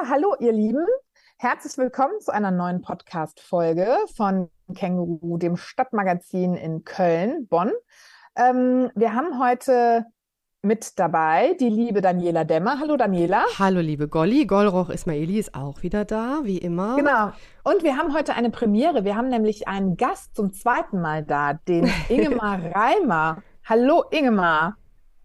Ja, hallo ihr Lieben. Herzlich willkommen zu einer neuen Podcast-Folge von Känguru, dem Stadtmagazin in Köln, Bonn. Ähm, wir haben heute mit dabei die liebe Daniela Dämmer. Hallo Daniela. Hallo liebe Golli. Golroch Ismaili ist auch wieder da, wie immer. Genau. Und wir haben heute eine Premiere. Wir haben nämlich einen Gast zum zweiten Mal da, den Ingemar Reimer. Hallo Ingemar.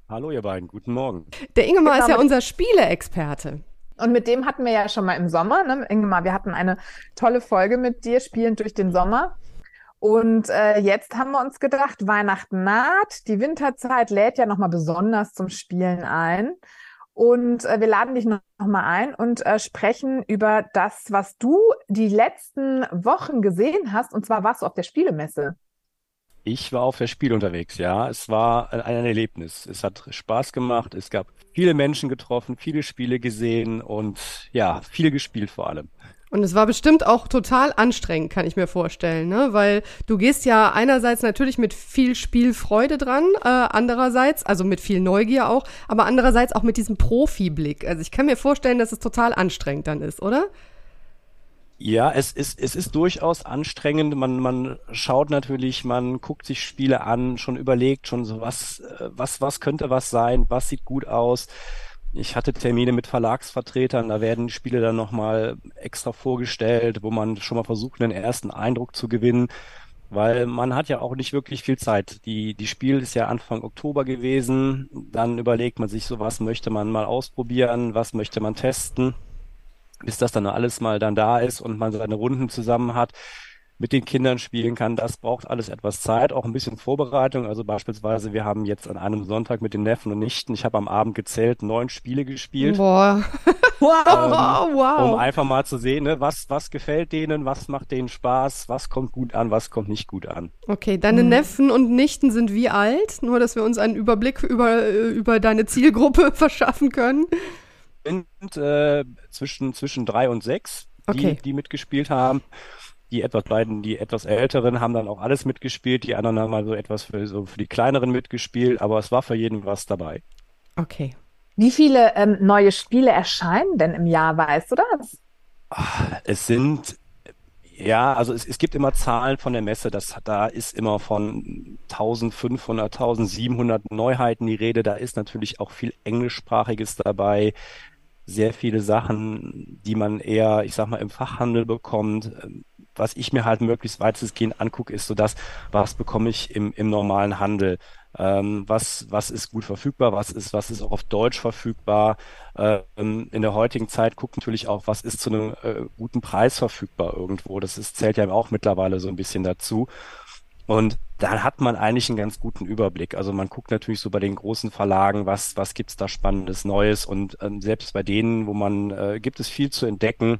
Hallo ihr beiden, guten Morgen. Der Ingemar genau. ist ja unser Spieleexperte. Und mit dem hatten wir ja schon mal im Sommer, ne? Ingemar, wir hatten eine tolle Folge mit dir, spielend durch den Sommer. Und äh, jetzt haben wir uns gedacht, Weihnachten naht, die Winterzeit lädt ja nochmal besonders zum Spielen ein. Und äh, wir laden dich nochmal ein und äh, sprechen über das, was du die letzten Wochen gesehen hast. Und zwar warst du auf der Spielemesse. Ich war auf der Spiel unterwegs, ja. Es war ein, Erlebnis. Es hat Spaß gemacht. Es gab viele Menschen getroffen, viele Spiele gesehen und ja, viel gespielt vor allem. Und es war bestimmt auch total anstrengend, kann ich mir vorstellen, ne? Weil du gehst ja einerseits natürlich mit viel Spielfreude dran, äh, andererseits, also mit viel Neugier auch, aber andererseits auch mit diesem Profiblick. Also ich kann mir vorstellen, dass es total anstrengend dann ist, oder? Ja, es ist, es ist durchaus anstrengend. Man, man schaut natürlich, man guckt sich Spiele an, schon überlegt schon so, was, äh, was, was könnte was sein, was sieht gut aus. Ich hatte Termine mit Verlagsvertretern, da werden Spiele dann nochmal extra vorgestellt, wo man schon mal versucht, einen ersten Eindruck zu gewinnen, weil man hat ja auch nicht wirklich viel Zeit. Die, die Spiel ist ja Anfang Oktober gewesen, dann überlegt man sich so, was möchte man mal ausprobieren, was möchte man testen bis das dann alles mal dann da ist und man seine Runden zusammen hat, mit den Kindern spielen kann, das braucht alles etwas Zeit, auch ein bisschen Vorbereitung. Also beispielsweise, wir haben jetzt an einem Sonntag mit den Neffen und Nichten, ich habe am Abend gezählt, neun Spiele gespielt. Boah. wow, ähm, wow. Um einfach mal zu sehen, ne, was, was gefällt denen, was macht denen Spaß, was kommt gut an, was kommt nicht gut an. Okay, deine hm. Neffen und Nichten sind wie alt? Nur, dass wir uns einen Überblick über, über deine Zielgruppe verschaffen können sind äh, zwischen, zwischen drei und sechs, okay. die, die mitgespielt haben. Die etwas beiden, die etwas älteren haben dann auch alles mitgespielt, die anderen haben also etwas für, so für die kleineren mitgespielt, aber es war für jeden was dabei. Okay. Wie viele ähm, neue Spiele erscheinen denn im Jahr, weißt du das? Ah, es sind ja, also es, es gibt immer Zahlen von der Messe. Das, da ist immer von 1500, 1700 Neuheiten die Rede. Da ist natürlich auch viel Englischsprachiges dabei sehr viele Sachen, die man eher, ich sag mal, im Fachhandel bekommt. Was ich mir halt möglichst weitestgehend angucke, ist so das, was bekomme ich im, im normalen Handel? Ähm, was, was ist gut verfügbar? Was ist, was ist auch auf Deutsch verfügbar? Ähm, in der heutigen Zeit guckt natürlich auch, was ist zu einem äh, guten Preis verfügbar irgendwo? Das ist, zählt ja auch mittlerweile so ein bisschen dazu. Und dann hat man eigentlich einen ganz guten Überblick. Also man guckt natürlich so bei den großen Verlagen, was, was gibt's da Spannendes Neues und ähm, selbst bei denen, wo man, äh, gibt es viel zu entdecken.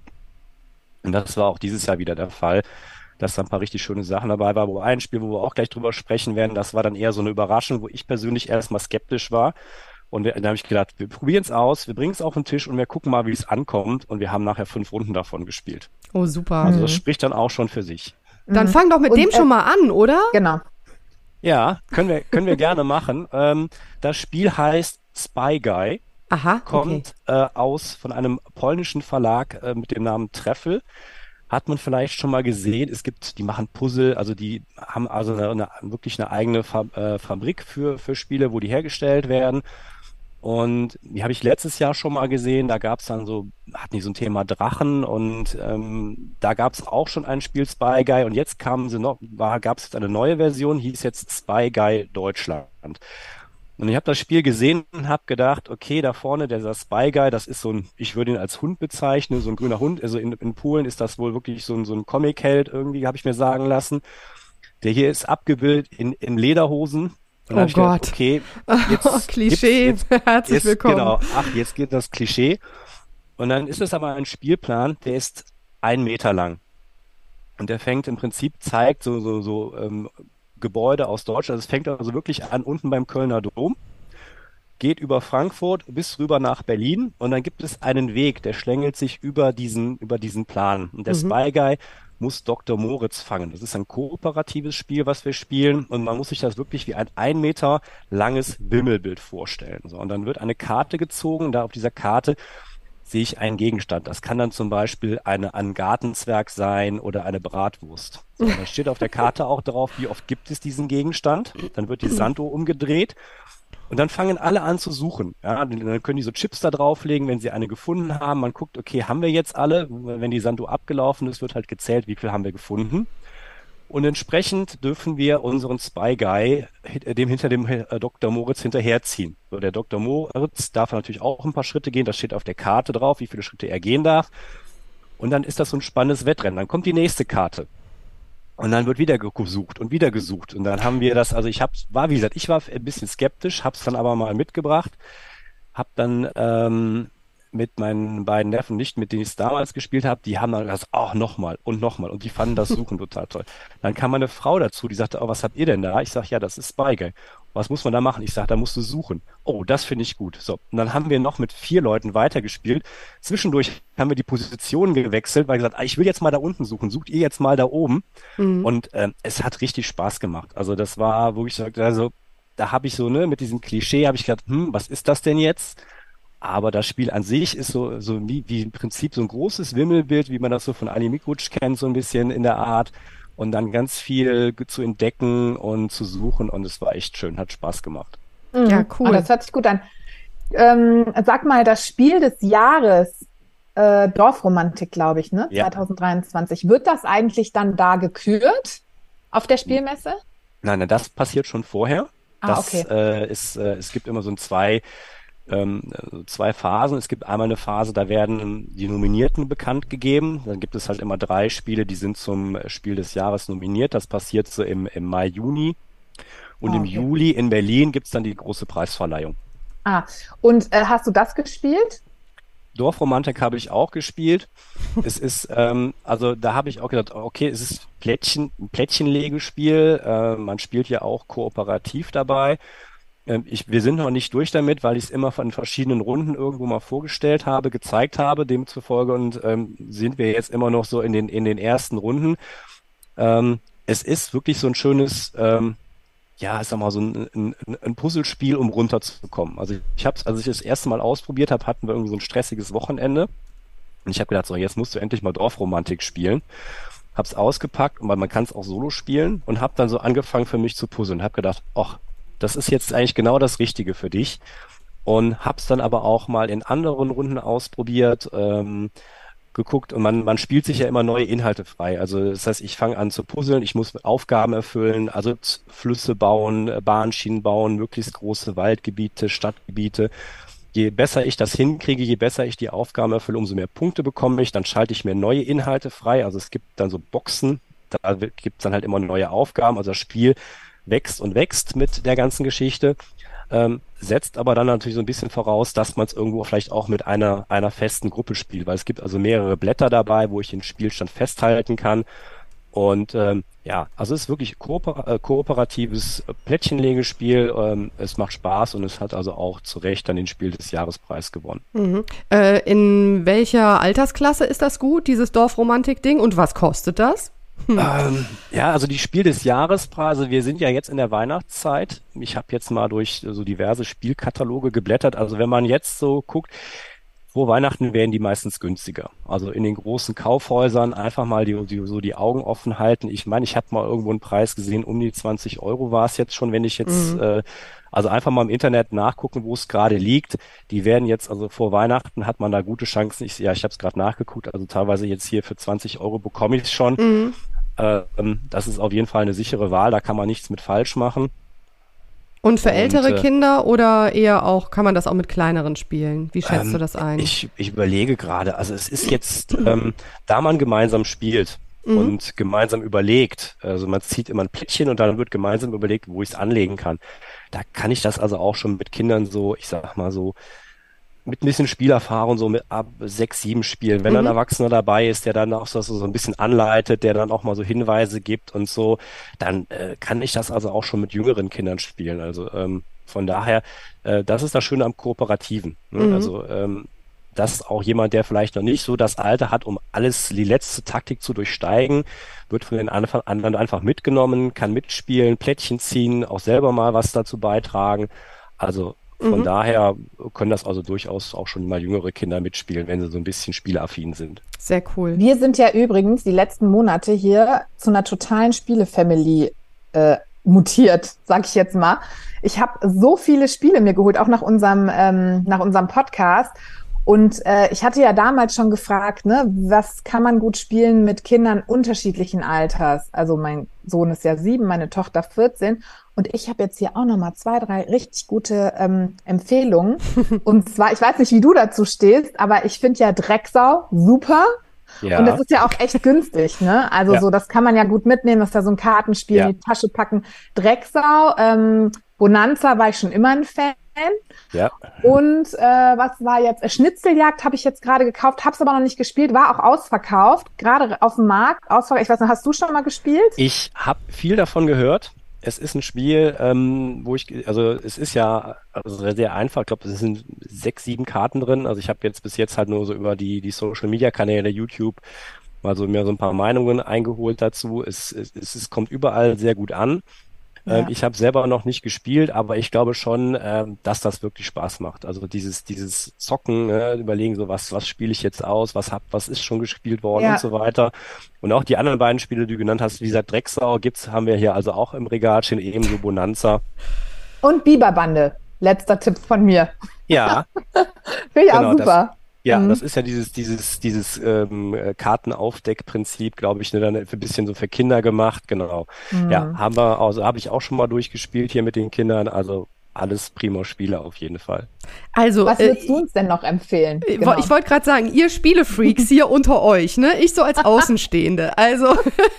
Und das war auch dieses Jahr wieder der Fall, dass da ein paar richtig schöne Sachen dabei war. Wo ein Spiel, wo wir auch gleich drüber sprechen werden, das war dann eher so eine Überraschung, wo ich persönlich erstmal skeptisch war. Und dann habe ich gedacht, wir probieren es aus, wir bringen es auf den Tisch und wir gucken mal, wie es ankommt. Und wir haben nachher fünf Runden davon gespielt. Oh, super. Also das spricht dann auch schon für sich. Dann mhm. fang doch mit und, dem schon mal an, oder? Genau. Ja, können wir, können wir gerne machen. Ähm, das Spiel heißt Spy Guy. Aha, kommt okay. äh, aus von einem polnischen Verlag äh, mit dem Namen Treffel. Hat man vielleicht schon mal gesehen. Es gibt, die machen Puzzle, also die haben also eine, eine, wirklich eine eigene Fa äh, Fabrik für, für Spiele, wo die hergestellt werden. Und die habe ich letztes Jahr schon mal gesehen. Da gab es dann so, hat nicht so ein Thema Drachen und ähm, da gab es auch schon ein Spiel Spy Guy und jetzt kamen sie noch, gab es eine neue Version, hieß jetzt Spy Guy Deutschland. Und ich habe das Spiel gesehen und habe gedacht, okay, da vorne dieser Spy Guy, das ist so ein, ich würde ihn als Hund bezeichnen, so ein grüner Hund. Also in, in Polen ist das wohl wirklich so ein, so ein Comic-Held irgendwie, habe ich mir sagen lassen. Der hier ist abgebildet in, in Lederhosen und oh Gott. Gedacht, okay, jetzt oh, Klischee. Jetzt, Herzlich jetzt, willkommen. Genau, ach, jetzt geht das Klischee. Und dann ist es aber ein Spielplan, der ist ein Meter lang. Und der fängt im Prinzip, zeigt so, so, so ähm, Gebäude aus Deutschland. Also es fängt also wirklich an unten beim Kölner Dom, geht über Frankfurt bis rüber nach Berlin und dann gibt es einen Weg, der schlängelt sich über diesen, über diesen Plan. Und der mhm. Spy Guy muss Dr. Moritz fangen. Das ist ein kooperatives Spiel, was wir spielen und man muss sich das wirklich wie ein ein Meter langes Wimmelbild vorstellen. So, und dann wird eine Karte gezogen, da auf dieser Karte sehe ich einen Gegenstand. Das kann dann zum Beispiel eine, ein Gartenzwerg sein oder eine Bratwurst. So, da steht auf der Karte auch drauf, wie oft gibt es diesen Gegenstand. Dann wird die Sanduhr umgedreht und dann fangen alle an zu suchen. Ja, dann können die so Chips da drauflegen, wenn sie eine gefunden haben. Man guckt, okay, haben wir jetzt alle? Wenn die Sanduhr abgelaufen ist, wird halt gezählt, wie viel haben wir gefunden. Und entsprechend dürfen wir unseren Spy Guy dem hinter dem äh, Dr. Moritz hinterherziehen. So, der Dr. Moritz darf natürlich auch ein paar Schritte gehen. Das steht auf der Karte drauf, wie viele Schritte er gehen darf. Und dann ist das so ein spannendes Wettrennen. Dann kommt die nächste Karte. Und dann wird wieder gesucht und wieder gesucht. Und dann haben wir das, also ich hab's, war, wie gesagt, ich war ein bisschen skeptisch, hab's dann aber mal mitgebracht, hab dann ähm, mit meinen beiden Neffen nicht, mit denen ich es damals gespielt habe, die haben dann gesagt, ach, nochmal und nochmal. Und die fanden das Suchen total toll. Dann kam meine Frau dazu, die sagte, oh, was habt ihr denn da? Ich sage, ja, das ist Spygate. Was muss man da machen? Ich sage, da musst du suchen. Oh, das finde ich gut. So, und dann haben wir noch mit vier Leuten weitergespielt. Zwischendurch haben wir die Positionen gewechselt, weil gesagt, ah, ich will jetzt mal da unten suchen. Sucht ihr jetzt mal da oben? Mhm. Und äh, es hat richtig Spaß gemacht. Also das war, wo ich sagte, also da habe ich so, ne, mit diesem Klischee habe ich gedacht, hm, was ist das denn jetzt? Aber das Spiel an sich ist so, so wie, wie im Prinzip so ein großes Wimmelbild, wie man das so von Animikuc kennt, so ein bisschen in der Art. Und dann ganz viel zu entdecken und zu suchen. Und es war echt schön, hat Spaß gemacht. Mhm. Ja, cool. Oh, das hört sich gut an. Ähm, sag mal, das Spiel des Jahres, äh, Dorfromantik, glaube ich, ne? Ja. 2023. Wird das eigentlich dann da gekürt auf der Spielmesse? Nein, nein, das passiert schon vorher. Ah, das okay. äh, ist, äh, es gibt immer so ein zwei ähm, zwei Phasen. Es gibt einmal eine Phase, da werden die Nominierten bekannt gegeben. Dann gibt es halt immer drei Spiele, die sind zum Spiel des Jahres nominiert. Das passiert so im, im Mai, Juni. Und okay. im Juli in Berlin gibt es dann die große Preisverleihung. Ah, und äh, hast du das gespielt? Dorfromantik habe ich auch gespielt. es ist, ähm, also da habe ich auch gedacht, okay, es ist Plättchen, ein Plättchenlegespiel. Äh, man spielt ja auch kooperativ dabei. Ähm, ich, wir sind noch nicht durch damit, weil ich es immer von verschiedenen Runden irgendwo mal vorgestellt habe, gezeigt habe, demzufolge und ähm, sind wir jetzt immer noch so in den, in den ersten Runden. Ähm, es ist wirklich so ein schönes, ähm, ja, ich sag mal, so ein, ein, ein Puzzlespiel, um runterzukommen. Also ich habe als ich das erste Mal ausprobiert habe, hatten wir irgendwie so ein stressiges Wochenende. Und ich habe gedacht, so, jetzt musst du endlich mal Dorfromantik spielen. Hab's ausgepackt, weil man kann es auch solo spielen und habe dann so angefangen für mich zu puzzeln. Hab gedacht, ach, das ist jetzt eigentlich genau das Richtige für dich. Und hab's dann aber auch mal in anderen Runden ausprobiert, ähm, geguckt und man, man spielt sich ja immer neue Inhalte frei. Also das heißt, ich fange an zu puzzeln, ich muss Aufgaben erfüllen, also Flüsse bauen, Bahnschienen bauen, möglichst große Waldgebiete, Stadtgebiete. Je besser ich das hinkriege, je besser ich die Aufgaben erfülle, umso mehr Punkte bekomme ich. Dann schalte ich mir neue Inhalte frei. Also es gibt dann so Boxen, da gibt es dann halt immer neue Aufgaben. Also das Spiel wächst und wächst mit der ganzen Geschichte, ähm, setzt aber dann natürlich so ein bisschen voraus, dass man es irgendwo vielleicht auch mit einer, einer festen Gruppe spielt, weil es gibt also mehrere Blätter dabei, wo ich den Spielstand festhalten kann. Und ähm, ja, also es ist wirklich kooper äh, kooperatives Plättchenlegespiel. Ähm, es macht Spaß und es hat also auch zu Recht dann den Spiel des Jahrespreis gewonnen. Mhm. Äh, in welcher Altersklasse ist das gut, dieses Dorfromantik-Ding? Und was kostet das? Hm. Ähm, ja, also die Spiel des Jahrespreise, also wir sind ja jetzt in der Weihnachtszeit. Ich habe jetzt mal durch so diverse Spielkataloge geblättert. Also wenn man jetzt so guckt, vor Weihnachten werden die meistens günstiger. Also in den großen Kaufhäusern einfach mal die, die so die Augen offen halten. Ich meine, ich habe mal irgendwo einen Preis gesehen, um die 20 Euro war es jetzt schon, wenn ich jetzt, mhm. äh, also einfach mal im Internet nachgucken, wo es gerade liegt. Die werden jetzt, also vor Weihnachten hat man da gute Chancen. Ich, ja, ich habe es gerade nachgeguckt, also teilweise jetzt hier für 20 Euro bekomme ich es schon. Mhm. Ähm, das ist auf jeden Fall eine sichere Wahl, da kann man nichts mit falsch machen. Und für ältere und, äh, Kinder oder eher auch, kann man das auch mit kleineren spielen? Wie schätzt ähm, du das ein? Ich, ich überlege gerade, also es ist jetzt, ähm, da man gemeinsam spielt mhm. und gemeinsam überlegt, also man zieht immer ein Plättchen und dann wird gemeinsam überlegt, wo ich es anlegen kann. Da kann ich das also auch schon mit Kindern so, ich sag mal so, mit ein bisschen Spielerfahrung, so mit ab sechs, sieben Spielen. Wenn mhm. ein Erwachsener dabei ist, der dann auch so, so ein bisschen anleitet, der dann auch mal so Hinweise gibt und so, dann äh, kann ich das also auch schon mit jüngeren Kindern spielen. Also ähm, von daher, äh, das ist das Schöne am Kooperativen. Ne? Mhm. Also ähm, dass auch jemand, der vielleicht noch nicht so das Alter hat, um alles, die letzte Taktik zu durchsteigen, wird von den anderen einfach mitgenommen, kann mitspielen, Plättchen ziehen, auch selber mal was dazu beitragen. Also Von mhm. daher können das also durchaus auch schon mal jüngere Kinder mitspielen, wenn sie so ein bisschen spielaffin sind. Sehr cool. Wir sind ja übrigens die letzten Monate hier zu einer totalen Spielefamily äh, mutiert, sag ich jetzt mal. Ich habe so viele Spiele mir geholt, auch nach unserem, ähm, nach unserem Podcast. Und äh, ich hatte ja damals schon gefragt, ne, was kann man gut spielen mit Kindern unterschiedlichen Alters? Also mein Sohn ist ja sieben, meine Tochter 14. Und ich habe jetzt hier auch noch mal zwei, drei richtig gute ähm, Empfehlungen. Und zwar, ich weiß nicht, wie du dazu stehst, aber ich finde ja Drecksau super. Ja. Und das ist ja auch echt günstig, ne? Also ja. so, das kann man ja gut mitnehmen, das ist ja so ein Kartenspiel ja. in die Tasche packen. Drecksau, ähm, Bonanza war ich schon immer ein Fan. Ja. Und äh, was war jetzt? Äh, Schnitzeljagd habe ich jetzt gerade gekauft, habe es aber noch nicht gespielt, war auch ausverkauft, gerade auf dem Markt. Ausverkauft. Ich weiß nicht, hast du schon mal gespielt? Ich habe viel davon gehört. Es ist ein Spiel, ähm, wo ich, also es ist ja also sehr einfach. Ich glaube, es sind sechs, sieben Karten drin. Also ich habe jetzt bis jetzt halt nur so über die die Social Media Kanäle, YouTube, mal so mir so ein paar Meinungen eingeholt dazu. Es, es, es kommt überall sehr gut an. Ja. Ähm, ich habe selber noch nicht gespielt, aber ich glaube schon, äh, dass das wirklich Spaß macht. Also dieses, dieses Zocken, äh, überlegen, so was, was spiele ich jetzt aus, was hab, was ist schon gespielt worden ja. und so weiter. Und auch die anderen beiden Spiele, die du genannt hast, wie gesagt, Drecksau gibt's, haben wir hier also auch im Regal stehen, ebenso Bonanza. Und Biberbande. Letzter Tipp von mir. Ja. Finde ich genau, auch super. Ja, mhm. das ist ja dieses, dieses, dieses ähm, Kartenaufdeckprinzip, glaube ich, ne, dann ein bisschen so für Kinder gemacht, genau. Mhm. Ja, haben wir, also habe ich auch schon mal durchgespielt hier mit den Kindern, also alles prima Spiele auf jeden Fall. Also, was würdest äh, du uns denn noch empfehlen? Genau. Ich wollte gerade sagen, ihr Spielefreaks hier unter euch, ne? Ich so als Außenstehende. Also,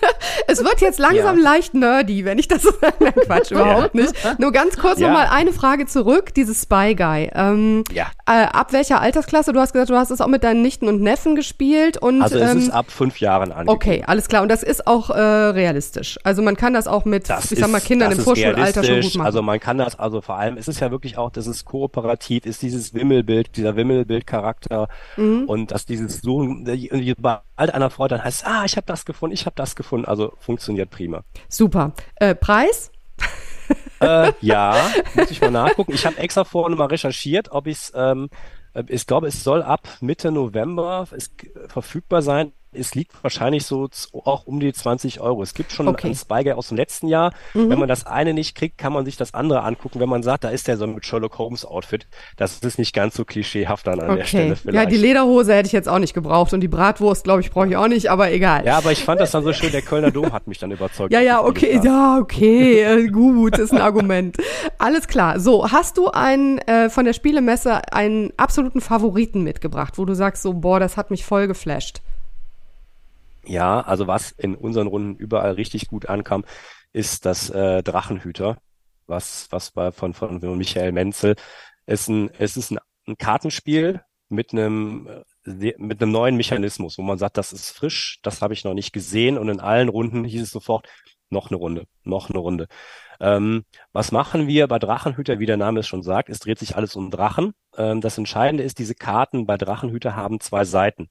es wird jetzt langsam ja. leicht nerdy, wenn ich das. Nein, Quatsch, überhaupt ja. nicht. Nur ganz kurz ja. nochmal eine Frage zurück, dieses Spy Guy. Ähm, ja. Äh, ab welcher Altersklasse? Du hast gesagt, du hast es auch mit deinen Nichten und Neffen gespielt und. Also, es ähm, ist ab fünf Jahren an. Okay, alles klar. Und das ist auch äh, realistisch. Also, man kann das auch mit, das ich sag mal, Kindern im Vorschulalter schon gut machen. Also, man kann das, also vor allem, es ist ja wirklich auch, das ist kooperativ, ist dieses Wimmelbild, dieser Wimmelbildcharakter mhm. und dass dieses so, sobald einer freut, dann heißt ah, ich habe das gefunden, ich habe das gefunden. Also funktioniert prima. Super. Äh, Preis? äh, ja, muss ich mal nachgucken. Ich habe extra vorhin mal recherchiert, ob ich's, ähm, äh, ich glaube, es soll ab Mitte November es, verfügbar sein es liegt wahrscheinlich so auch um die 20 Euro. Es gibt schon okay. ein Spy aus dem letzten Jahr. Mhm. Wenn man das eine nicht kriegt, kann man sich das andere angucken. Wenn man sagt, da ist der so mit Sherlock Holmes Outfit, das ist nicht ganz so klischeehaft dann an okay. der Stelle vielleicht. Ja, die Lederhose hätte ich jetzt auch nicht gebraucht und die Bratwurst, glaube ich, brauche ich auch nicht, aber egal. Ja, aber ich fand das dann so schön, der Kölner Dom hat mich dann überzeugt. ja, ja, okay, ja, okay, äh, gut, ist ein Argument. Alles klar. So, hast du einen äh, von der Spielemesse einen absoluten Favoriten mitgebracht, wo du sagst so, boah, das hat mich voll geflasht? Ja, also was in unseren Runden überall richtig gut ankam, ist das äh, Drachenhüter, was was bei von von Michael Menzel ist ein es ist ein, ein Kartenspiel mit einem äh, mit einem neuen Mechanismus, wo man sagt, das ist frisch, das habe ich noch nicht gesehen und in allen Runden hieß es sofort noch eine Runde, noch eine Runde. Ähm, was machen wir bei Drachenhüter, wie der Name es schon sagt? Es dreht sich alles um Drachen. Ähm, das Entscheidende ist, diese Karten bei Drachenhüter haben zwei Seiten.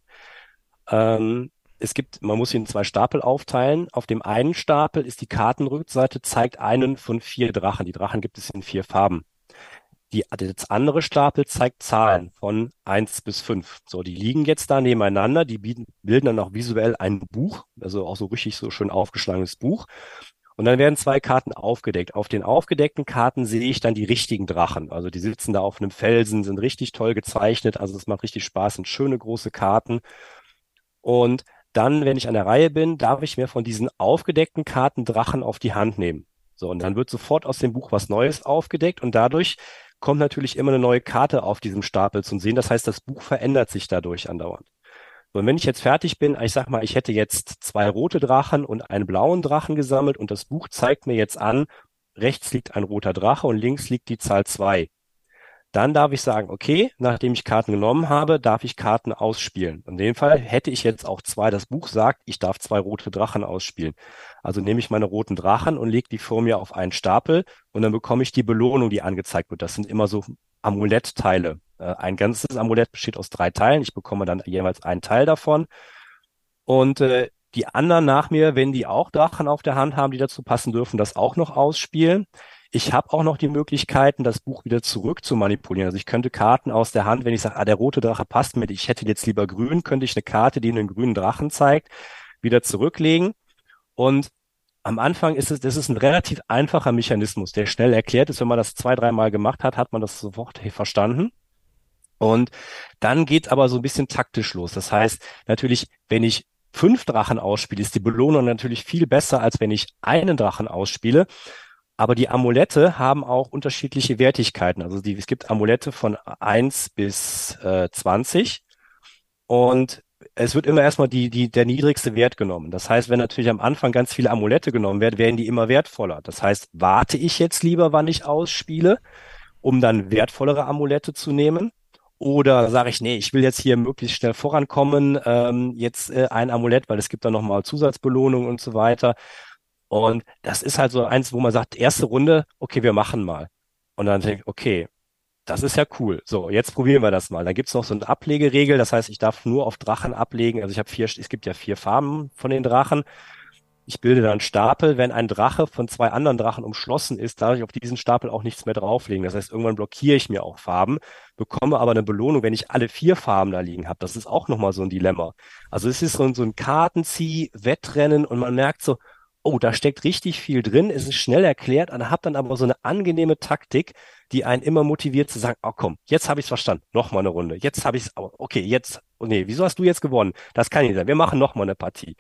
Ähm, es gibt, man muss ihn in zwei Stapel aufteilen. Auf dem einen Stapel ist die Kartenrückseite, zeigt einen von vier Drachen. Die Drachen gibt es in vier Farben. Die, das andere Stapel zeigt Zahlen von eins bis fünf. So, die liegen jetzt da nebeneinander. Die bilden, bilden dann auch visuell ein Buch, also auch so richtig so schön aufgeschlagenes Buch. Und dann werden zwei Karten aufgedeckt. Auf den aufgedeckten Karten sehe ich dann die richtigen Drachen. Also die sitzen da auf einem Felsen, sind richtig toll gezeichnet. Also es macht richtig Spaß, sind schöne große Karten. Und dann, wenn ich an der Reihe bin, darf ich mir von diesen aufgedeckten Karten Drachen auf die Hand nehmen. So, und dann wird sofort aus dem Buch was Neues aufgedeckt und dadurch kommt natürlich immer eine neue Karte auf diesem Stapel zum Sehen. Das heißt, das Buch verändert sich dadurch andauernd. So, und wenn ich jetzt fertig bin, ich sag mal, ich hätte jetzt zwei rote Drachen und einen blauen Drachen gesammelt und das Buch zeigt mir jetzt an, rechts liegt ein roter Drache und links liegt die Zahl zwei. Dann darf ich sagen, okay, nachdem ich Karten genommen habe, darf ich Karten ausspielen. In dem Fall hätte ich jetzt auch zwei. Das Buch sagt, ich darf zwei rote Drachen ausspielen. Also nehme ich meine roten Drachen und lege die vor mir auf einen Stapel und dann bekomme ich die Belohnung, die angezeigt wird. Das sind immer so Amulettteile. Äh, ein ganzes Amulett besteht aus drei Teilen. Ich bekomme dann jeweils einen Teil davon. Und äh, die anderen nach mir, wenn die auch Drachen auf der Hand haben, die dazu passen dürfen, das auch noch ausspielen. Ich habe auch noch die Möglichkeiten, das Buch wieder zurück zu manipulieren. Also ich könnte Karten aus der Hand, wenn ich sage, ah, der rote Drache passt mir, ich hätte jetzt lieber grün, könnte ich eine Karte, die einen grünen Drachen zeigt, wieder zurücklegen. Und am Anfang ist es, das ist ein relativ einfacher Mechanismus, der schnell erklärt ist. Wenn man das zwei, dreimal gemacht hat, hat man das sofort verstanden. Und dann geht aber so ein bisschen taktisch los. Das heißt, natürlich, wenn ich fünf Drachen ausspiele, ist die Belohnung natürlich viel besser, als wenn ich einen Drachen ausspiele. Aber die Amulette haben auch unterschiedliche Wertigkeiten. Also die, es gibt Amulette von eins bis äh, 20. Und es wird immer erstmal die, die, der niedrigste Wert genommen. Das heißt, wenn natürlich am Anfang ganz viele Amulette genommen werden, werden die immer wertvoller. Das heißt, warte ich jetzt lieber, wann ich ausspiele, um dann wertvollere Amulette zu nehmen? Oder sage ich, nee, ich will jetzt hier möglichst schnell vorankommen, ähm, jetzt äh, ein Amulett, weil es gibt dann nochmal Zusatzbelohnung und so weiter. Und das ist halt so eins, wo man sagt, erste Runde, okay, wir machen mal. Und dann denke ich, okay, das ist ja cool. So, jetzt probieren wir das mal. Da gibt's noch so eine Ablegeregel, das heißt, ich darf nur auf Drachen ablegen. Also ich habe vier, es gibt ja vier Farben von den Drachen. Ich bilde dann Stapel. Wenn ein Drache von zwei anderen Drachen umschlossen ist, darf ich auf diesen Stapel auch nichts mehr drauflegen. Das heißt, irgendwann blockiere ich mir auch Farben, bekomme aber eine Belohnung, wenn ich alle vier Farben da liegen habe. Das ist auch nochmal so ein Dilemma. Also es ist so ein, so ein Kartenzieh, Wettrennen und man merkt so, oh, da steckt richtig viel drin, es ist schnell erklärt, und hat dann aber so eine angenehme Taktik, die einen immer motiviert zu sagen, oh komm, jetzt habe ich es verstanden, noch mal eine Runde, jetzt habe ich es, okay, jetzt, oh nee, wieso hast du jetzt gewonnen? Das kann nicht sein, wir machen noch mal eine Partie.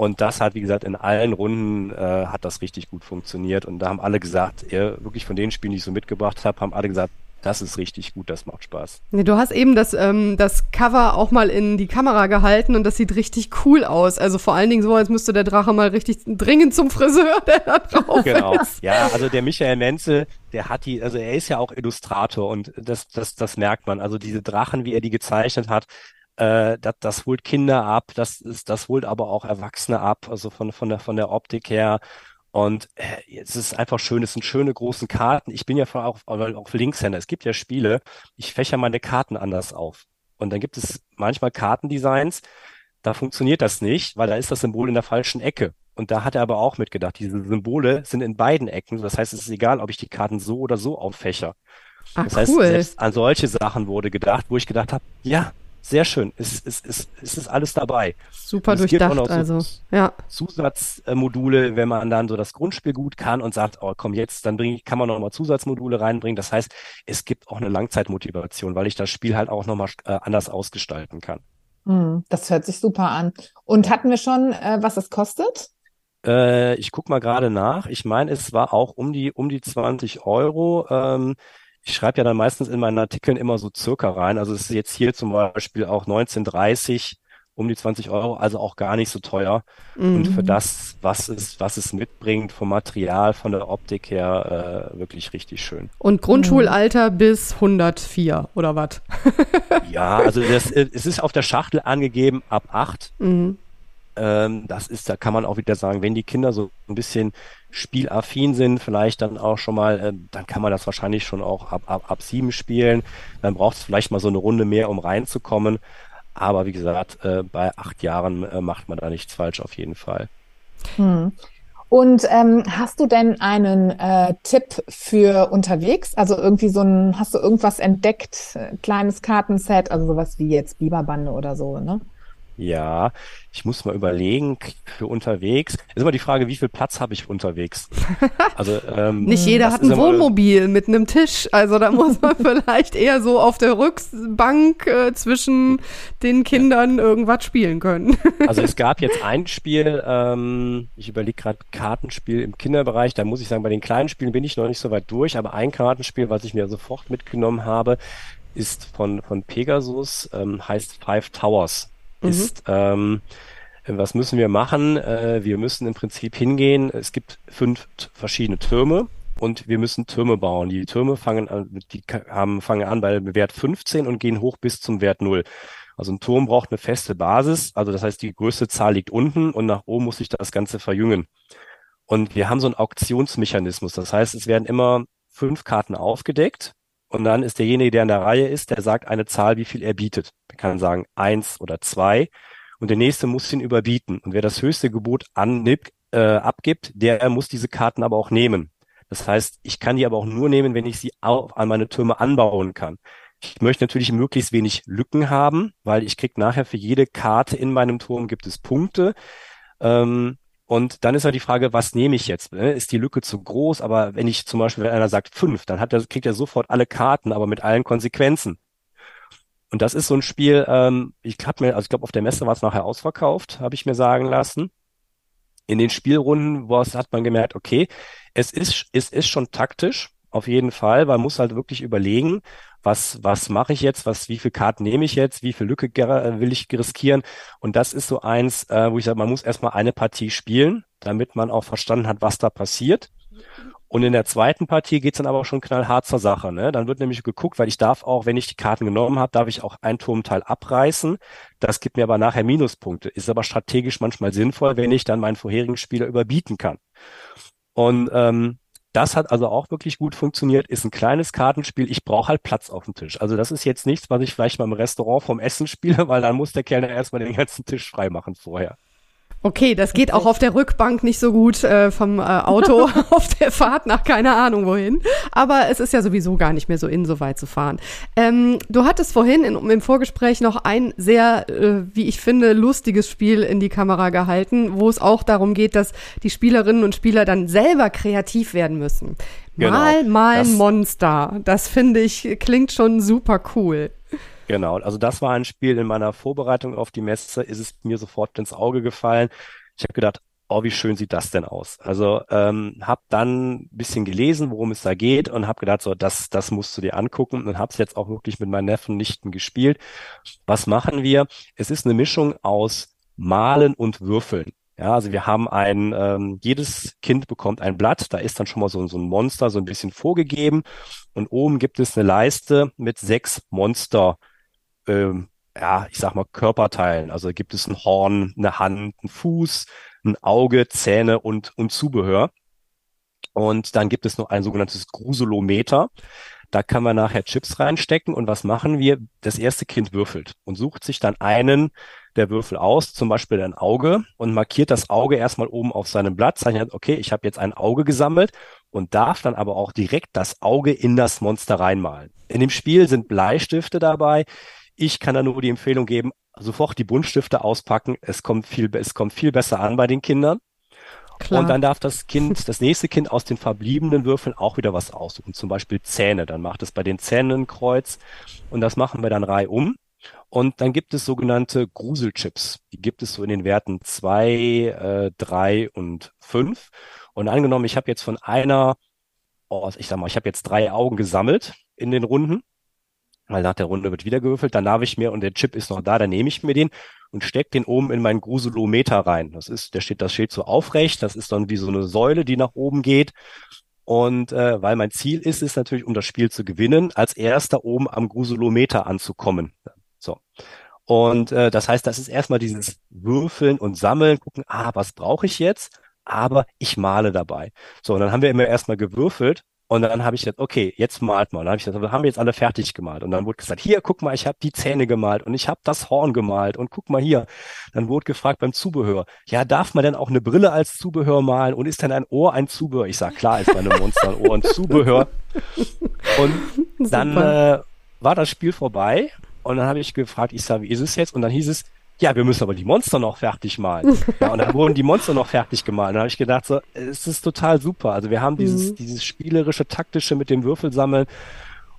Und das hat, wie gesagt, in allen Runden äh, hat das richtig gut funktioniert. Und da haben alle gesagt, ihr, wirklich von den Spielen, die ich so mitgebracht habe, haben alle gesagt, das ist richtig gut, das macht Spaß. Du hast eben das, ähm, das Cover auch mal in die Kamera gehalten und das sieht richtig cool aus. Also vor allen Dingen so, als müsste der Drache mal richtig dringend zum Friseur, der da drauf genau. ist. Ja, also der Michael Menzel, der hat die, also er ist ja auch Illustrator und das, das, das merkt man. Also diese Drachen, wie er die gezeichnet hat, äh, das, das holt Kinder ab, das ist, das holt aber auch Erwachsene ab, also von, von der, von der Optik her. Und äh, es ist einfach schön, es sind schöne großen Karten. Ich bin ja auch, auch Linkshänder. Es gibt ja Spiele, ich fächer meine Karten anders auf. Und dann gibt es manchmal Kartendesigns, da funktioniert das nicht, weil da ist das Symbol in der falschen Ecke. Und da hat er aber auch mitgedacht, diese Symbole sind in beiden Ecken. Das heißt, es ist egal, ob ich die Karten so oder so auffächer. Ach, das heißt, cool. selbst an solche Sachen wurde gedacht, wo ich gedacht habe, ja, sehr schön. Es, es, es, es ist alles dabei. Super durchdacht, so also. Ja. Zusatzmodule, wenn man dann so das Grundspiel gut kann und sagt, oh komm, jetzt, dann bring, kann man noch mal Zusatzmodule reinbringen. Das heißt, es gibt auch eine Langzeitmotivation, weil ich das Spiel halt auch nochmal äh, anders ausgestalten kann. Hm, das hört sich super an. Und hatten wir schon, äh, was es kostet? Äh, ich guck mal gerade nach. Ich meine, es war auch um die um die 20 Euro. Ähm, ich schreibe ja dann meistens in meinen Artikeln immer so circa rein. Also es ist jetzt hier zum Beispiel auch 1930 um die 20 Euro, also auch gar nicht so teuer. Mhm. Und für das, was es, was es mitbringt, vom Material, von der Optik her, äh, wirklich richtig schön. Und Grundschulalter mhm. bis 104 oder was? ja, also das, es ist auf der Schachtel angegeben ab 8. Mhm. Ähm, das ist, da kann man auch wieder sagen, wenn die Kinder so ein bisschen spielaffin sind, vielleicht dann auch schon mal, äh, dann kann man das wahrscheinlich schon auch ab, ab, ab sieben spielen. Dann braucht es vielleicht mal so eine Runde mehr, um reinzukommen. Aber wie gesagt, äh, bei acht Jahren äh, macht man da nichts falsch auf jeden Fall. Hm. Und ähm, hast du denn einen äh, Tipp für unterwegs? Also irgendwie so ein, hast du irgendwas entdeckt, äh, kleines Kartenset, also sowas wie jetzt Biberbande oder so, ne? Ja, ich muss mal überlegen, für unterwegs. Ist immer die Frage, wie viel Platz habe ich unterwegs? Also ähm, nicht jeder hat ein Wohnmobil mit einem Tisch. Also da muss man vielleicht eher so auf der Rückbank äh, zwischen den Kindern ja. irgendwas spielen können. Also es gab jetzt ein Spiel, ähm, ich überlege gerade Kartenspiel im Kinderbereich. Da muss ich sagen, bei den kleinen Spielen bin ich noch nicht so weit durch, aber ein Kartenspiel, was ich mir sofort mitgenommen habe, ist von, von Pegasus, ähm, heißt Five Towers mhm. ist, ähm, was müssen wir machen? Äh, wir müssen im Prinzip hingehen. Es gibt fünf verschiedene Türme und wir müssen Türme bauen. Die Türme fangen an, die haben, fangen an bei Wert 15 und gehen hoch bis zum Wert 0. Also ein Turm braucht eine feste Basis. Also das heißt, die größte Zahl liegt unten und nach oben muss sich das Ganze verjüngen. Und wir haben so einen Auktionsmechanismus. Das heißt, es werden immer fünf Karten aufgedeckt und dann ist derjenige, der in der Reihe ist, der sagt eine Zahl, wie viel er bietet. Er kann sagen eins oder zwei. und der nächste muss ihn überbieten. Und wer das höchste Gebot annimmt, äh, abgibt, der muss diese Karten aber auch nehmen. Das heißt, ich kann die aber auch nur nehmen, wenn ich sie auch an meine Türme anbauen kann. Ich möchte natürlich möglichst wenig Lücken haben, weil ich krieg nachher für jede Karte in meinem Turm gibt es Punkte. Ähm, und dann ist halt die Frage, was nehme ich jetzt? Ne? Ist die Lücke zu groß? Aber wenn ich zum Beispiel, wenn einer sagt fünf, dann hat er, kriegt er sofort alle Karten, aber mit allen Konsequenzen. Und das ist so ein Spiel, ähm, ich hab mir, also ich glaube, auf der Messe war es nachher ausverkauft, habe ich mir sagen lassen. In den Spielrunden wo es, hat man gemerkt, okay, es ist, es ist schon taktisch, auf jeden Fall, man muss halt wirklich überlegen, was, was mache ich jetzt, was, wie viele Karten nehme ich jetzt, wie viel Lücke will ich riskieren. Und das ist so eins, äh, wo ich sage, man muss erstmal eine Partie spielen, damit man auch verstanden hat, was da passiert. Und in der zweiten Partie geht's dann aber auch schon knallhart zur Sache. Ne? Dann wird nämlich geguckt, weil ich darf auch, wenn ich die Karten genommen habe, darf ich auch ein Turmteil abreißen. Das gibt mir aber nachher Minuspunkte. Ist aber strategisch manchmal sinnvoll, wenn ich dann meinen vorherigen Spieler überbieten kann. Und ähm, das hat also auch wirklich gut funktioniert, ist ein kleines Kartenspiel. Ich brauche halt Platz auf dem Tisch. Also das ist jetzt nichts, was ich vielleicht mal im Restaurant vom Essen spiele, weil dann muss der Kellner erstmal den ganzen Tisch freimachen vorher. Okay, das geht auch auf der Rückbank nicht so gut äh, vom äh, Auto auf der Fahrt nach keine Ahnung wohin. Aber es ist ja sowieso gar nicht mehr so in, so weit zu fahren. Ähm, du hattest vorhin in, im Vorgespräch noch ein sehr, äh, wie ich finde, lustiges Spiel in die Kamera gehalten, wo es auch darum geht, dass die Spielerinnen und Spieler dann selber kreativ werden müssen. Genau, mal, mal ein Monster. Das finde ich, klingt schon super cool. Genau, also das war ein Spiel in meiner Vorbereitung auf die Messe, ist es mir sofort ins Auge gefallen. Ich habe gedacht, oh, wie schön sieht das denn aus? Also ähm, habe dann bisschen gelesen, worum es da geht und habe gedacht, so, das, das musst du dir angucken und habe es jetzt auch wirklich mit meinen Neffen Nichten gespielt. Was machen wir? Es ist eine Mischung aus Malen und Würfeln. Ja, also wir haben ein, ähm, jedes Kind bekommt ein Blatt, da ist dann schon mal so, so ein Monster so ein bisschen vorgegeben und oben gibt es eine Leiste mit sechs Monster ähm, ja, ich sag mal, Körperteilen. Also gibt es ein Horn, eine Hand, ein Fuß, ein Auge, Zähne und, und Zubehör. Und dann gibt es noch ein sogenanntes Gruselometer. Da kann man nachher Chips reinstecken. Und was machen wir? Das erste Kind würfelt und sucht sich dann einen der Würfel aus, zum Beispiel ein Auge, und markiert das Auge erstmal oben auf seinem Blatt, zeichnet, okay, ich habe jetzt ein Auge gesammelt und darf dann aber auch direkt das Auge in das Monster reinmalen. In dem Spiel sind Bleistifte dabei. Ich kann da nur die Empfehlung geben, sofort die Buntstifte auspacken. Es kommt viel, es kommt viel besser an bei den Kindern. Klar. Und dann darf das Kind, das nächste Kind aus den verbliebenen Würfeln auch wieder was aussuchen. Zum Beispiel Zähne. Dann macht es bei den Zähnen ein Kreuz. Und das machen wir dann reihum. Und dann gibt es sogenannte Gruselchips. Die gibt es so in den Werten zwei, äh, drei und fünf. Und angenommen, ich habe jetzt von einer, oh, ich sag mal, ich habe jetzt drei Augen gesammelt in den Runden weil nach der Runde wird wieder gewürfelt, dann darf ich mir, und der Chip ist noch da, dann nehme ich mir den und stecke den oben in meinen Gruselometer rein. Das ist, der steht, das steht so aufrecht, das ist dann wie so eine Säule, die nach oben geht. Und äh, weil mein Ziel ist, ist natürlich, um das Spiel zu gewinnen, als erster oben am Gruselometer anzukommen. So. Und äh, das heißt, das ist erstmal dieses Würfeln und Sammeln, gucken, ah, was brauche ich jetzt? Aber ich male dabei. So, und dann haben wir immer erstmal gewürfelt und dann habe ich gesagt, okay, jetzt malt mal. Dann habe ich gesagt, haben wir jetzt alle fertig gemalt. Und dann wurde gesagt, hier, guck mal, ich habe die Zähne gemalt und ich habe das Horn gemalt und guck mal hier. Dann wurde gefragt beim Zubehör, ja, darf man denn auch eine Brille als Zubehör malen und ist denn ein Ohr ein Zubehör? Ich sage, klar ist bei einem Monster ein Ohr ein Zubehör. Und dann äh, war das Spiel vorbei und dann habe ich gefragt, ich sage, wie ist es jetzt? Und dann hieß es, ja, wir müssen aber die Monster noch fertig malen. ja, und dann wurden die Monster noch fertig gemalt. Und dann habe ich gedacht, so, es ist total super. Also wir haben dieses, mhm. dieses spielerische, taktische mit dem Würfelsammeln.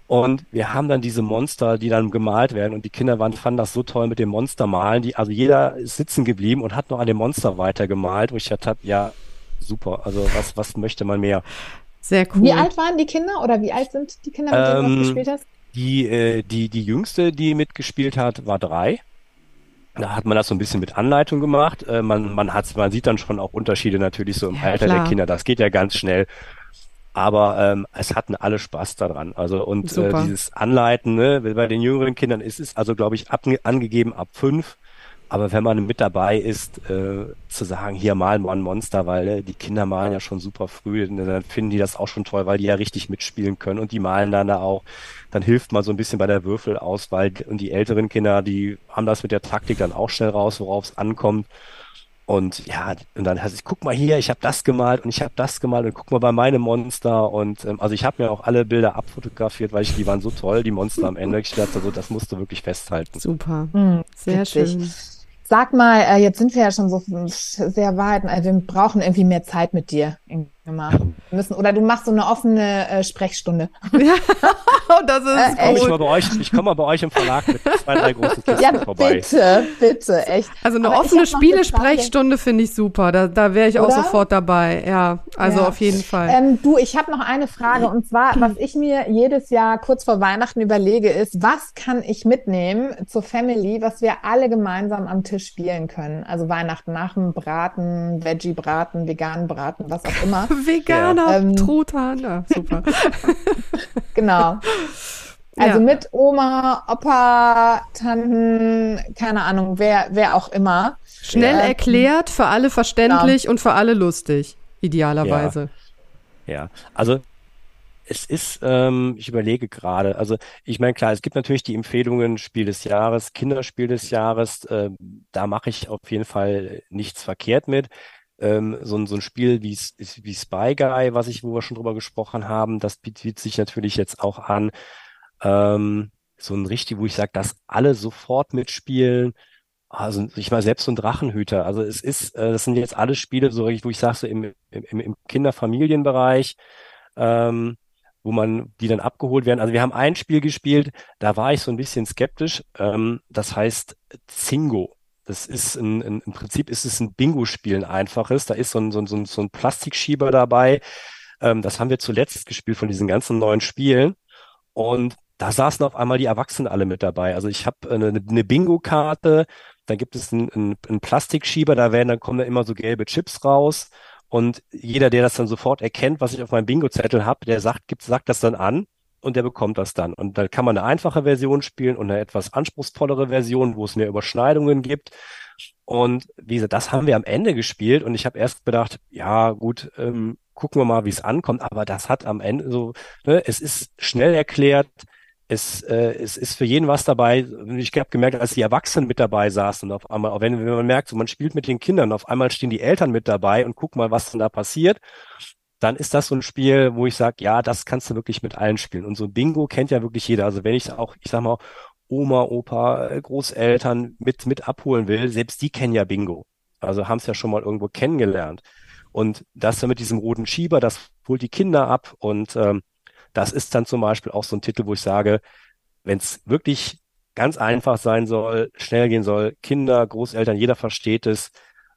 Und wir haben dann diese Monster, die dann gemalt werden. Und die Kinder waren, fanden das so toll mit dem Monster malen. Die, also jeder ist sitzen geblieben und hat noch an dem Monster weitergemalt, wo ich gedacht habe, ja, super. Also was, was möchte man mehr? Sehr cool. Wie alt waren die Kinder oder wie alt sind die Kinder, mit denen ähm, du gespielt hast? Die, äh, die, die jüngste, die mitgespielt hat, war drei. Da hat man das so ein bisschen mit Anleitung gemacht. Äh, man, man hat, man sieht dann schon auch Unterschiede natürlich so im ja, Alter klar. der Kinder. Das geht ja ganz schnell. Aber ähm, es hatten alle Spaß daran. Also und äh, dieses Anleiten, ne, bei den jüngeren Kindern ist es also, glaube ich, ab, angegeben ab fünf. Aber wenn man mit dabei ist, äh, zu sagen, hier malen wir ein Monster, weil äh, die Kinder malen ja schon super früh, dann finden die das auch schon toll, weil die ja richtig mitspielen können und die malen dann da auch. Dann hilft man so ein bisschen bei der Würfelauswahl und die älteren Kinder, die haben das mit der Taktik dann auch schnell raus, worauf es ankommt. Und ja, und dann heißt es, guck mal hier, ich habe das gemalt und ich habe das gemalt und guck mal bei meinem Monster. Und ähm, also ich habe mir auch alle Bilder abfotografiert, weil ich die waren so toll, die Monster am Ende. Ich dachte, also, das musst du wirklich festhalten. Super. Mhm, Sehr witzig. schön. Sag mal, äh, jetzt sind wir ja schon so sehr weit. Also wir brauchen irgendwie mehr Zeit mit dir. Immer müssen oder du machst so eine offene äh, Sprechstunde. Ja, das ist äh. Ich, mal bei euch, ich komme mal bei euch im Verlag mit zwei, drei großen Kisten ja, vorbei. Bitte, bitte, echt. Also eine Aber offene Spielesprechstunde finde ich super. Da, da wäre ich oder? auch sofort dabei. Ja, also ja. auf jeden Fall. Ähm, du, ich habe noch eine Frage und zwar, was ich mir jedes Jahr kurz vor Weihnachten überlege, ist, was kann ich mitnehmen zur Family, was wir alle gemeinsam am Tisch spielen können? Also Weihnachten nach dem Braten, Veggie-Braten, veganen Braten, was auch immer. Veganer, ja. ähm, Truthahn, ja, super. genau. Also ja. mit Oma, Opa, Tanten, keine Ahnung, wer, wer auch immer. Schnell ja. erklärt, für alle verständlich genau. und für alle lustig, idealerweise. Ja, ja. also es ist, ähm, ich überlege gerade, also ich meine, klar, es gibt natürlich die Empfehlungen Spiel des Jahres, Kinderspiel des Jahres, äh, da mache ich auf jeden Fall nichts verkehrt mit ähm, so, ein, so ein Spiel wie, wie Spy Guy, was ich, wo wir schon drüber gesprochen haben, das bietet sich natürlich jetzt auch an. Ähm, so ein richtig, wo ich sage, dass alle sofort mitspielen. Also ich mal selbst so ein Drachenhüter. Also es ist, äh, das sind jetzt alle Spiele, so wo ich sage, so im, im, im Kinderfamilienbereich, ähm, wo man die dann abgeholt werden. Also wir haben ein Spiel gespielt, da war ich so ein bisschen skeptisch. Ähm, das heißt Zingo. Das ist ein, ein, im Prinzip ist es ein Bingo-Spiel, ein einfaches. Da ist so ein, so ein, so ein Plastikschieber dabei. Ähm, das haben wir zuletzt gespielt von diesen ganzen neuen Spielen. Und da saßen auf einmal die Erwachsenen alle mit dabei. Also ich habe eine, eine Bingo-Karte, da gibt es einen, einen, einen Plastikschieber, da werden dann kommen da immer so gelbe Chips raus. Und jeder, der das dann sofort erkennt, was ich auf meinem Bingo-Zettel habe, der sagt, gibt, sagt das dann an und der bekommt das dann. Und dann kann man eine einfache Version spielen und eine etwas anspruchsvollere Version, wo es mehr Überschneidungen gibt. Und wie gesagt, das haben wir am Ende gespielt und ich habe erst gedacht, ja gut, ähm, gucken wir mal, wie es ankommt. Aber das hat am Ende so, ne, es ist schnell erklärt, es, äh, es ist für jeden was dabei. Ich habe gemerkt, als die Erwachsenen mit dabei saßen, auf einmal, wenn, wenn man merkt, so man spielt mit den Kindern, auf einmal stehen die Eltern mit dabei und guck mal, was denn da passiert dann ist das so ein Spiel, wo ich sage, ja, das kannst du wirklich mit allen spielen. Und so Bingo kennt ja wirklich jeder. Also wenn ich auch, ich sag mal, Oma, Opa, äh, Großeltern mit, mit abholen will, selbst die kennen ja Bingo. Also haben es ja schon mal irgendwo kennengelernt. Und das dann mit diesem roten Schieber, das holt die Kinder ab. Und ähm, das ist dann zum Beispiel auch so ein Titel, wo ich sage, wenn es wirklich ganz einfach sein soll, schnell gehen soll, Kinder, Großeltern, jeder versteht es,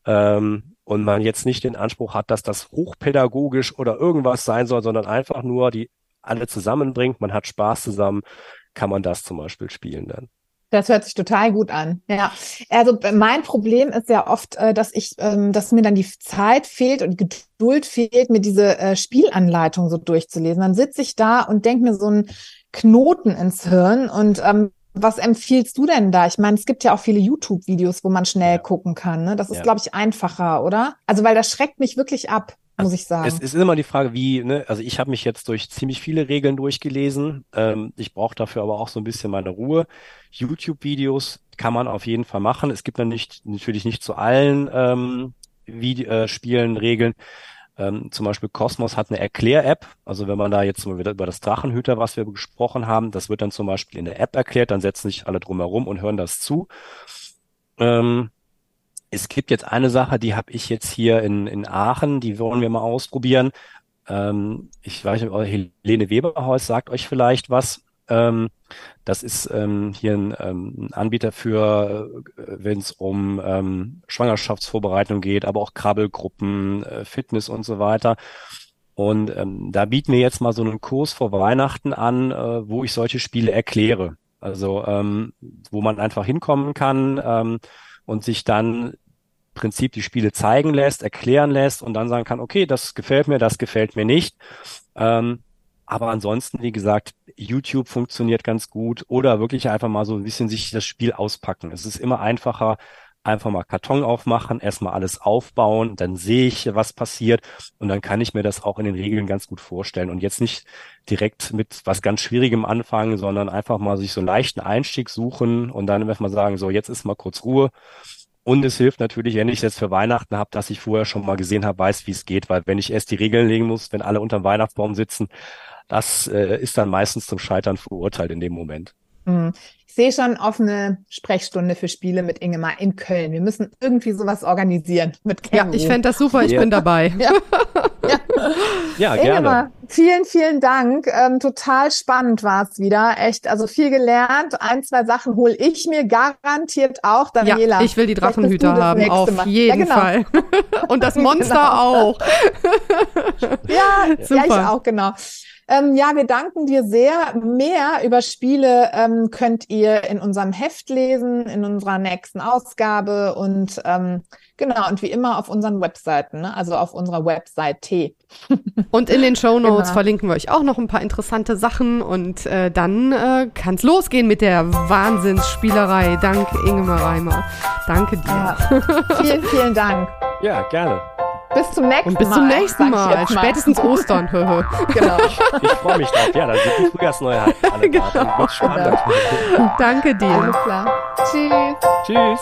ähm, und man jetzt nicht den Anspruch hat, dass das hochpädagogisch oder irgendwas sein soll, sondern einfach nur die alle zusammenbringt, man hat Spaß zusammen, kann man das zum Beispiel spielen dann. Das hört sich total gut an. Ja, also mein Problem ist ja oft, äh, dass ich, ähm, dass mir dann die Zeit fehlt und die Geduld fehlt, mir diese äh, Spielanleitung so durchzulesen. Dann sitze ich da und denke mir so einen Knoten ins Hirn und ähm, was empfiehlst du denn da? Ich meine, es gibt ja auch viele YouTube-Videos, wo man schnell ja. gucken kann. Ne? Das ist, ja. glaube ich, einfacher, oder? Also, weil das schreckt mich wirklich ab, muss ich sagen. Es, es ist immer die Frage, wie, ne, also ich habe mich jetzt durch ziemlich viele Regeln durchgelesen. Ähm, ich brauche dafür aber auch so ein bisschen meine Ruhe. YouTube-Videos kann man auf jeden Fall machen. Es gibt dann nicht, natürlich nicht zu allen ähm, Vide äh, Spielen Regeln. Ähm, zum Beispiel Cosmos hat eine Erklär-App. Also wenn man da jetzt mal wieder über das Drachenhüter, was wir gesprochen haben, das wird dann zum Beispiel in der App erklärt, dann setzen sich alle drumherum und hören das zu. Ähm, es gibt jetzt eine Sache, die habe ich jetzt hier in, in Aachen, die wollen wir mal ausprobieren. Ähm, ich weiß nicht, Helene Weberhaus sagt euch vielleicht was. Ähm, das ist ähm, hier ein, ähm, ein Anbieter für, äh, wenn es um ähm, Schwangerschaftsvorbereitung geht, aber auch Krabbelgruppen, äh, Fitness und so weiter. Und ähm, da bieten wir jetzt mal so einen Kurs vor Weihnachten an, äh, wo ich solche Spiele erkläre. Also ähm, wo man einfach hinkommen kann ähm, und sich dann Prinzip die Spiele zeigen lässt, erklären lässt und dann sagen kann, okay, das gefällt mir, das gefällt mir nicht. Ähm, aber ansonsten, wie gesagt, YouTube funktioniert ganz gut oder wirklich einfach mal so ein bisschen sich das Spiel auspacken. Es ist immer einfacher, einfach mal Karton aufmachen, erstmal alles aufbauen, dann sehe ich, was passiert und dann kann ich mir das auch in den Regeln ganz gut vorstellen und jetzt nicht direkt mit was ganz Schwierigem anfangen, sondern einfach mal sich so einen leichten Einstieg suchen und dann einfach mal sagen, so jetzt ist mal kurz Ruhe. Und es hilft natürlich, wenn ich jetzt für Weihnachten habe, dass ich vorher schon mal gesehen habe, weiß, wie es geht, weil wenn ich erst die Regeln legen muss, wenn alle unter dem Weihnachtsbaum sitzen, das äh, ist dann meistens zum Scheitern verurteilt in dem Moment. Mhm. Ich sehe schon offene Sprechstunde für Spiele mit Ingemar in Köln. Wir müssen irgendwie sowas organisieren mit Känguru. Ja, ich fände das super. Ich ja. bin dabei. Ja, ja. ja gerne. Ingemar, vielen, vielen Dank. Ähm, total spannend war es wieder. Echt, also viel gelernt. Ein, zwei Sachen hole ich mir garantiert auch. Daniela. Ja, ich will die Drachenhüter haben. Auf Mal. jeden ja, genau. Fall. Und das Monster genau. auch. ja, super. ja, ich auch, genau. Ähm, ja, wir danken dir sehr. Mehr über Spiele ähm, könnt ihr in unserem Heft lesen, in unserer nächsten Ausgabe und ähm, genau, und wie immer auf unseren Webseiten, ne? also auf unserer Website T. und in den Show Notes genau. verlinken wir euch auch noch ein paar interessante Sachen und äh, dann äh, kann es losgehen mit der Wahnsinnsspielerei. Danke, Ingemar Reimer. Danke dir. Ja. Vielen, vielen Dank. Ja, gerne. Bis zum nächsten Mal. Und bis zum nächsten Mal. mal. Spätestens Ostern. genau. Ich, ich freue mich drauf. Ja, dann sind die Frühjahrsneuheiten alle genau. da. Dann wird's spannend. Danke dir. Alles klar. Tschüss. Tschüss.